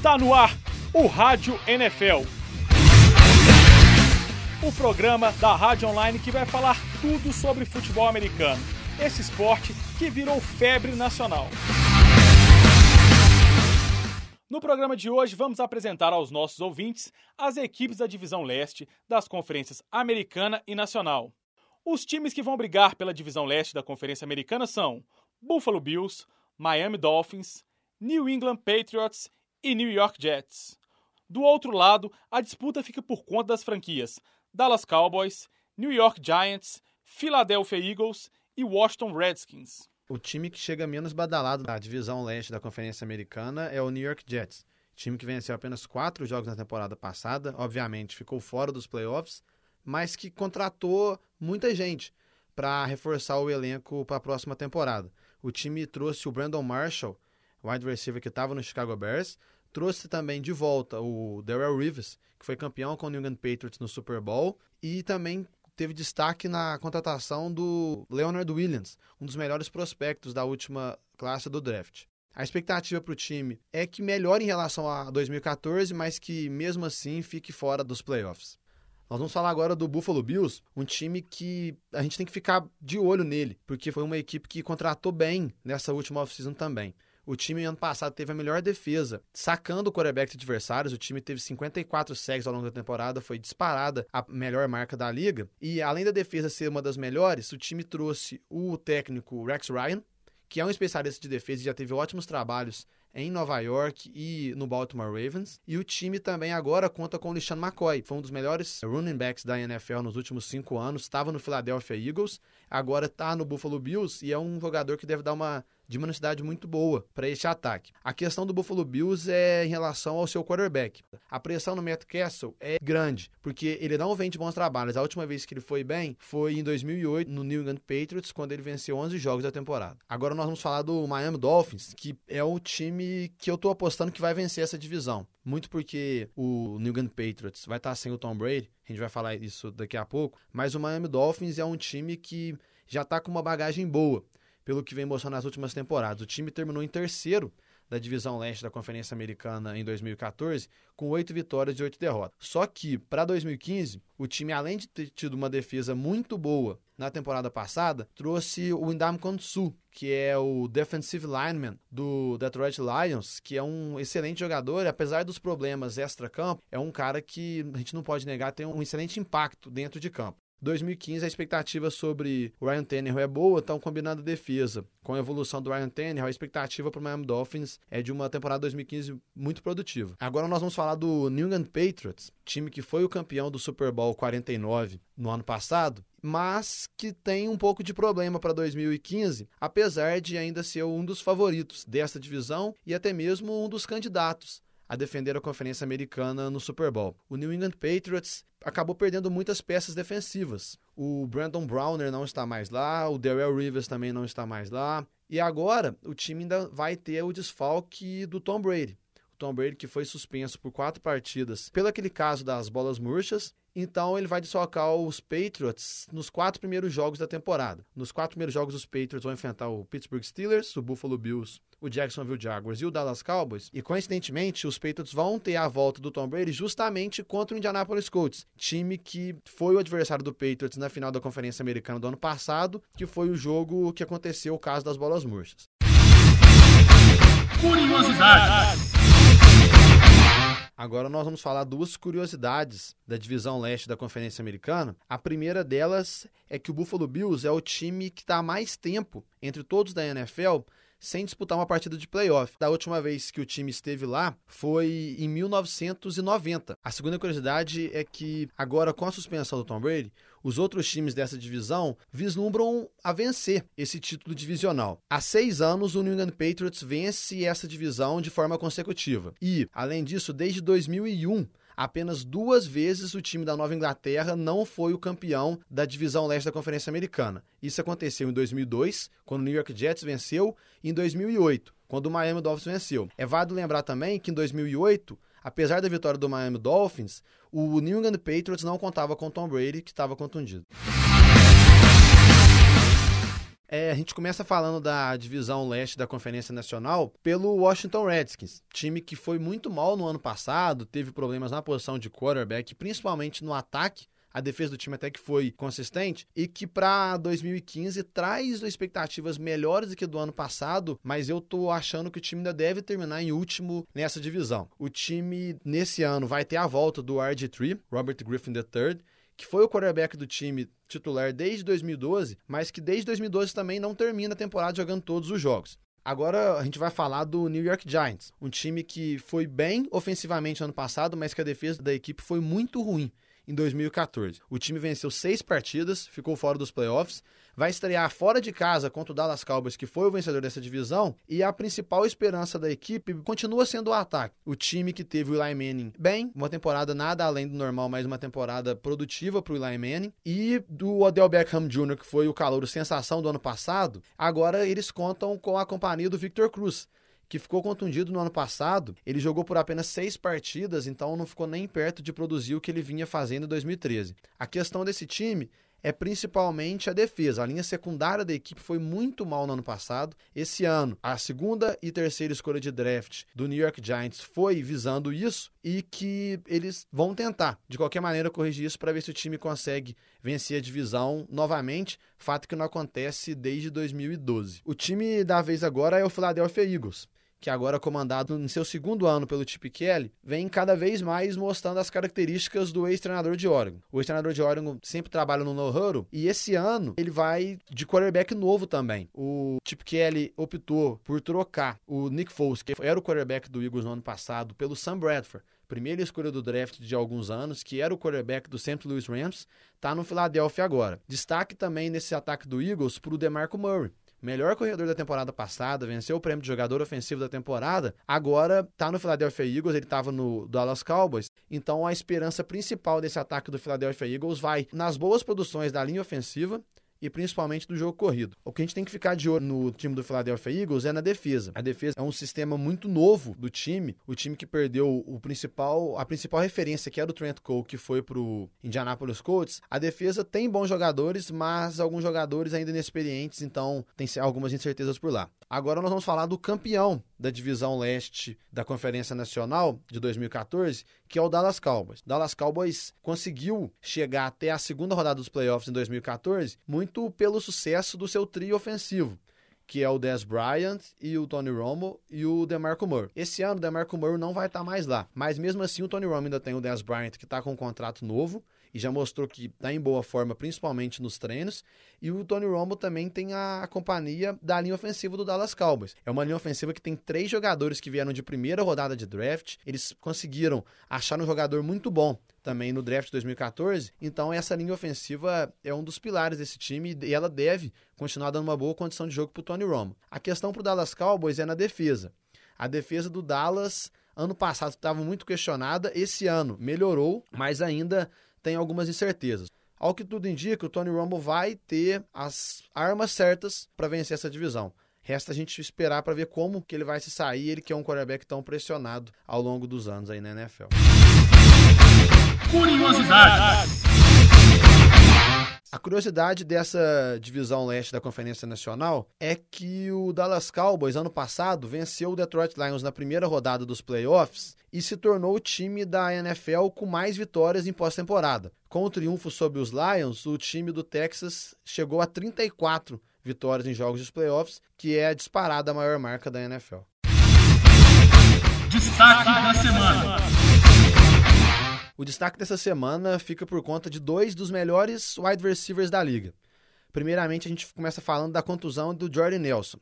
Está no ar o Rádio NFL. O programa da Rádio Online que vai falar tudo sobre futebol americano. Esse esporte que virou febre nacional. No programa de hoje, vamos apresentar aos nossos ouvintes as equipes da Divisão Leste das conferências Americana e Nacional. Os times que vão brigar pela Divisão Leste da Conferência Americana são Buffalo Bills, Miami Dolphins, New England Patriots e New York Jets. Do outro lado, a disputa fica por conta das franquias Dallas Cowboys, New York Giants, Philadelphia Eagles e Washington Redskins. O time que chega menos badalado da divisão leste da Conferência Americana é o New York Jets. Time que venceu apenas quatro jogos na temporada passada, obviamente ficou fora dos playoffs, mas que contratou muita gente para reforçar o elenco para a próxima temporada. O time trouxe o Brandon Marshall, wide receiver que estava no Chicago Bears, trouxe também de volta o Darrell Rivers, que foi campeão com o New England Patriots no Super Bowl, e também teve destaque na contratação do Leonard Williams, um dos melhores prospectos da última classe do draft. A expectativa para o time é que melhore em relação a 2014, mas que mesmo assim fique fora dos playoffs. Nós vamos falar agora do Buffalo Bills, um time que a gente tem que ficar de olho nele, porque foi uma equipe que contratou bem nessa última off-season também. O time ano passado teve a melhor defesa, sacando o quarterback de adversários. O time teve 54 sacks ao longo da temporada, foi disparada a melhor marca da liga. E além da defesa ser uma das melhores, o time trouxe o técnico Rex Ryan, que é um especialista de defesa e já teve ótimos trabalhos em Nova York e no Baltimore Ravens. E o time também agora conta com o LeSean McCoy, foi um dos melhores running backs da NFL nos últimos cinco anos, estava no Philadelphia Eagles, agora está no Buffalo Bills e é um jogador que deve dar uma de uma necessidade muito boa para este ataque. A questão do Buffalo Bills é em relação ao seu quarterback. A pressão no Matt Castle é grande, porque ele não vem de bons trabalhos. A última vez que ele foi bem foi em 2008 no New England Patriots, quando ele venceu 11 jogos da temporada. Agora nós vamos falar do Miami Dolphins, que é o time que eu estou apostando que vai vencer essa divisão. Muito porque o New England Patriots vai estar sem o Tom Brady, a gente vai falar isso daqui a pouco, mas o Miami Dolphins é um time que já está com uma bagagem boa pelo que vem mostrando nas últimas temporadas. O time terminou em terceiro da divisão leste da Conferência Americana em 2014, com oito vitórias e oito derrotas. Só que, para 2015, o time, além de ter tido uma defesa muito boa na temporada passada, trouxe o Indam Konsu, que é o defensive lineman do Detroit Lions, que é um excelente jogador, apesar dos problemas extra-campo, é um cara que a gente não pode negar tem um excelente impacto dentro de campo. 2015 a expectativa sobre o Ryan Tannehill é boa, estão combinando defesa. Com a evolução do Ryan Tannehill, a expectativa para o Miami Dolphins é de uma temporada 2015 muito produtiva. Agora nós vamos falar do New England Patriots, time que foi o campeão do Super Bowl 49 no ano passado, mas que tem um pouco de problema para 2015, apesar de ainda ser um dos favoritos desta divisão e até mesmo um dos candidatos a defender a Conferência Americana no Super Bowl. O New England Patriots acabou perdendo muitas peças defensivas. O Brandon Browner não está mais lá, o Darrell Rivers também não está mais lá. E agora o time ainda vai ter o desfalque do Tom Brady. Tom Brady que foi suspenso por quatro partidas pelo aquele caso das bolas murchas. Então ele vai desfalcar os Patriots nos quatro primeiros jogos da temporada. Nos quatro primeiros jogos os Patriots vão enfrentar o Pittsburgh Steelers, o Buffalo Bills o Jacksonville Jaguars e o Dallas Cowboys. E coincidentemente, os Patriots vão ter a volta do Tom Brady justamente contra o Indianapolis Colts, time que foi o adversário do Patriots na final da Conferência Americana do ano passado, que foi o jogo que aconteceu o caso das bolas murchas. Curiosidades. Agora nós vamos falar duas curiosidades da divisão leste da Conferência Americana. A primeira delas é que o Buffalo Bills é o time que está há mais tempo entre todos da NFL sem disputar uma partida de playoff. Da última vez que o time esteve lá foi em 1990. A segunda curiosidade é que agora com a suspensão do Tom Brady, os outros times dessa divisão vislumbram a vencer esse título divisional. Há seis anos, o New England Patriots vence essa divisão de forma consecutiva. E, além disso, desde 2001, apenas duas vezes o time da Nova Inglaterra não foi o campeão da divisão leste da Conferência Americana. Isso aconteceu em 2002, quando o New York Jets venceu, e em 2008, quando o Miami Dolphins venceu. É válido lembrar também que em 2008, apesar da vitória do Miami Dolphins, o New England Patriots não contava com Tom Brady, que estava contundido. É, a gente começa falando da divisão leste da Conferência Nacional pelo Washington Redskins, time que foi muito mal no ano passado, teve problemas na posição de quarterback, principalmente no ataque. A defesa do time até que foi consistente e que para 2015 traz expectativas melhores do que do ano passado, mas eu tô achando que o time ainda deve terminar em último nessa divisão. O time nesse ano vai ter a volta do RG3, Robert Griffin III, que foi o quarterback do time titular desde 2012, mas que desde 2012 também não termina a temporada jogando todos os jogos. Agora a gente vai falar do New York Giants, um time que foi bem ofensivamente no ano passado, mas que a defesa da equipe foi muito ruim em 2014. O time venceu seis partidas, ficou fora dos playoffs, vai estrear fora de casa contra o Dallas Cowboys, que foi o vencedor dessa divisão, e a principal esperança da equipe continua sendo o ataque. O time que teve o Eli Manning bem, uma temporada nada além do normal, mas uma temporada produtiva para o Eli Manning, e do Odell Beckham Jr., que foi o calor sensação do ano passado, agora eles contam com a companhia do Victor Cruz que ficou contundido no ano passado. Ele jogou por apenas seis partidas, então não ficou nem perto de produzir o que ele vinha fazendo em 2013. A questão desse time é principalmente a defesa. A linha secundária da equipe foi muito mal no ano passado. Esse ano, a segunda e terceira escolha de draft do New York Giants foi visando isso e que eles vão tentar, de qualquer maneira, corrigir isso para ver se o time consegue vencer a divisão novamente, fato que não acontece desde 2012. O time da vez agora é o Philadelphia Eagles que agora comandado em seu segundo ano pelo Chip Kelly, vem cada vez mais mostrando as características do ex-treinador de Oregon. O ex-treinador de Oregon sempre trabalha no no-huddle e esse ano ele vai de quarterback novo também. O Chip Kelly optou por trocar o Nick Foles, que era o quarterback do Eagles no ano passado, pelo Sam Bradford, primeira escolha do draft de alguns anos, que era o quarterback do St. Louis Rams, está no Philadelphia agora. Destaque também nesse ataque do Eagles para o DeMarco Murray, melhor corredor da temporada passada, venceu o prêmio de jogador ofensivo da temporada, agora tá no Philadelphia Eagles, ele estava no Dallas Cowboys. Então a esperança principal desse ataque do Philadelphia Eagles vai nas boas produções da linha ofensiva e principalmente do jogo corrido. O que a gente tem que ficar de olho no time do Philadelphia Eagles é na defesa. A defesa é um sistema muito novo do time, o time que perdeu o principal, a principal referência que era o Trent Cole, que foi pro Indianapolis Colts. A defesa tem bons jogadores, mas alguns jogadores ainda inexperientes, então tem algumas incertezas por lá. Agora nós vamos falar do campeão da divisão leste da Conferência Nacional de 2014, que é o Dallas Cowboys. Dallas Cowboys conseguiu chegar até a segunda rodada dos playoffs em 2014 muito pelo sucesso do seu trio ofensivo que é o Dez Bryant e o Tony Romo e o DeMarco Murray. Esse ano o DeMarco Murray não vai estar mais lá, mas mesmo assim o Tony Romo ainda tem o Dez Bryant que está com um contrato novo e já mostrou que está em boa forma, principalmente nos treinos. E o Tony Romo também tem a, companhia da linha ofensiva do Dallas Cowboys. É uma linha ofensiva que tem três jogadores que vieram de primeira rodada de draft. Eles conseguiram achar um jogador muito bom também no draft de 2014. Então, essa linha ofensiva é um dos pilares desse time e ela deve continuar dando uma boa condição de jogo para o Tony Romo. A questão para o Dallas Cowboys é na defesa. A defesa do Dallas, ano passado, estava muito questionada. Esse ano melhorou, mas ainda tem algumas incertezas. Ao que tudo indica, o Tony Romo vai ter as armas certas para vencer essa divisão. Resta a gente esperar para ver como que ele vai se sair, ele que é um quarterback tão pressionado ao longo dos anos aí na NFL. A curiosidade dessa divisão leste da Conferência Nacional é que o Dallas Cowboys, ano passado, venceu o Detroit Lions na primeira rodada dos playoffs e se tornou o time da NFL com mais vitórias em pós-temporada. Com o triunfo sobre os Lions, o time do Texas chegou a 34 vitórias em jogos dos playoffs, que é a disparada maior marca da NFL. Destaque da semana. O destaque dessa semana fica por conta de dois dos melhores wide receivers da liga. Primeiramente, a gente começa falando da contusão do Jordan Nelson.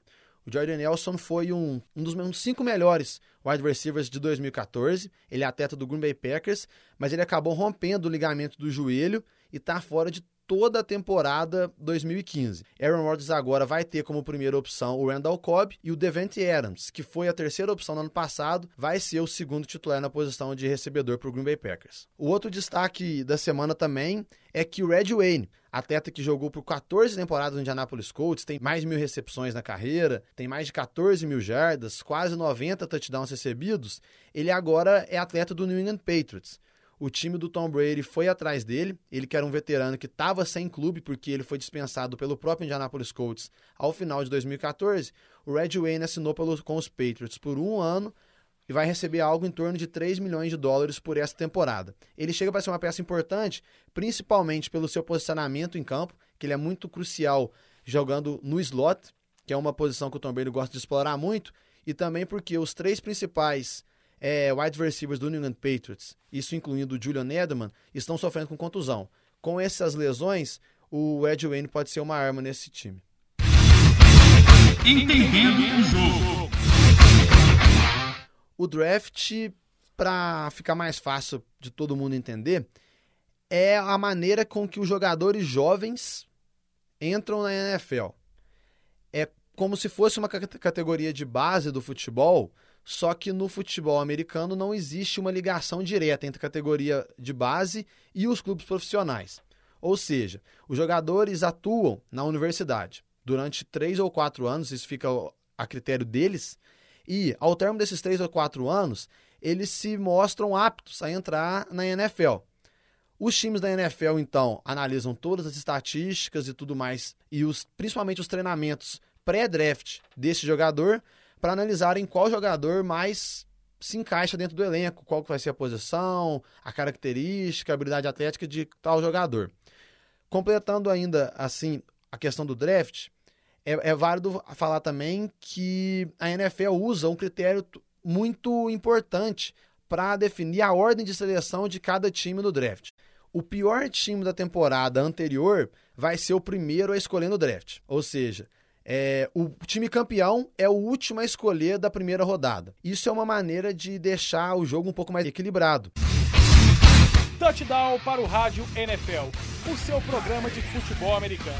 O Jordan Nelson foi um, um dos cinco melhores wide receivers de 2014. Ele é atleta do Green Bay Packers, mas ele acabou rompendo o ligamento do joelho e está fora de toda a temporada 2015. Aaron Rodgers agora vai ter como primeira opção o Randall Cobb e o Devante Adams, que foi a terceira opção no ano passado, vai ser o segundo titular na posição de recebedor para o Green Bay Packers. O outro destaque da semana também é que o Red Wayne, atleta que jogou por 14 temporadas no Indianapolis Colts, tem mais mil recepções na carreira, tem mais de 14 mil jardas, quase 90 touchdowns recebidos, ele agora é atleta do New England Patriots. O time do Tom Brady foi atrás dele. Ele que era um veterano que estava sem clube, porque ele foi dispensado pelo próprio Indianapolis Colts ao final de 2014. O Red Wayne assinou pelo, com os Patriots por um ano e vai receber algo em torno de 3 milhões de dólares por essa temporada. Ele chega para ser uma peça importante, principalmente pelo seu posicionamento em campo, que ele é muito crucial jogando no slot, que é uma posição que o Tom Brady gosta de explorar muito, e também porque os três principais é, wide receivers do New England Patriots, isso incluindo o Julian Edelman, estão sofrendo com contusão. Com essas lesões, o Ed Wayne pode ser uma arma nesse time. Entendendo o jogo. O draft, para ficar mais fácil de todo mundo entender, é a maneira com que os jogadores jovens entram na NFL. É como se fosse uma categoria de base do futebol, só que no futebol americano não existe uma ligação direta entre a categoria de base e os clubes profissionais. Ou seja, os jogadores atuam na universidade durante três ou quatro anos, isso fica a critério deles, e ao termo desses três ou quatro anos, eles se mostram aptos a entrar na NFL. Os times da NFL, então, analisam todas as estatísticas e tudo mais, e os, principalmente os treinamentos pré-draft desse jogador, para analisarem qual jogador mais se encaixa dentro do elenco, qual vai ser a posição, a característica, a habilidade atlética de tal jogador. Completando ainda assim a questão do draft, é, é válido falar também que a NFL usa um critério muito importante para definir a ordem de seleção de cada time no draft. O pior time da temporada anterior vai ser o primeiro a escolher no draft. Ou seja, é, o time campeão é o último a escolher da primeira rodada. Isso é uma maneira de deixar o jogo um pouco mais equilibrado. Touchdown para o Rádio NFL, o seu programa de futebol americano.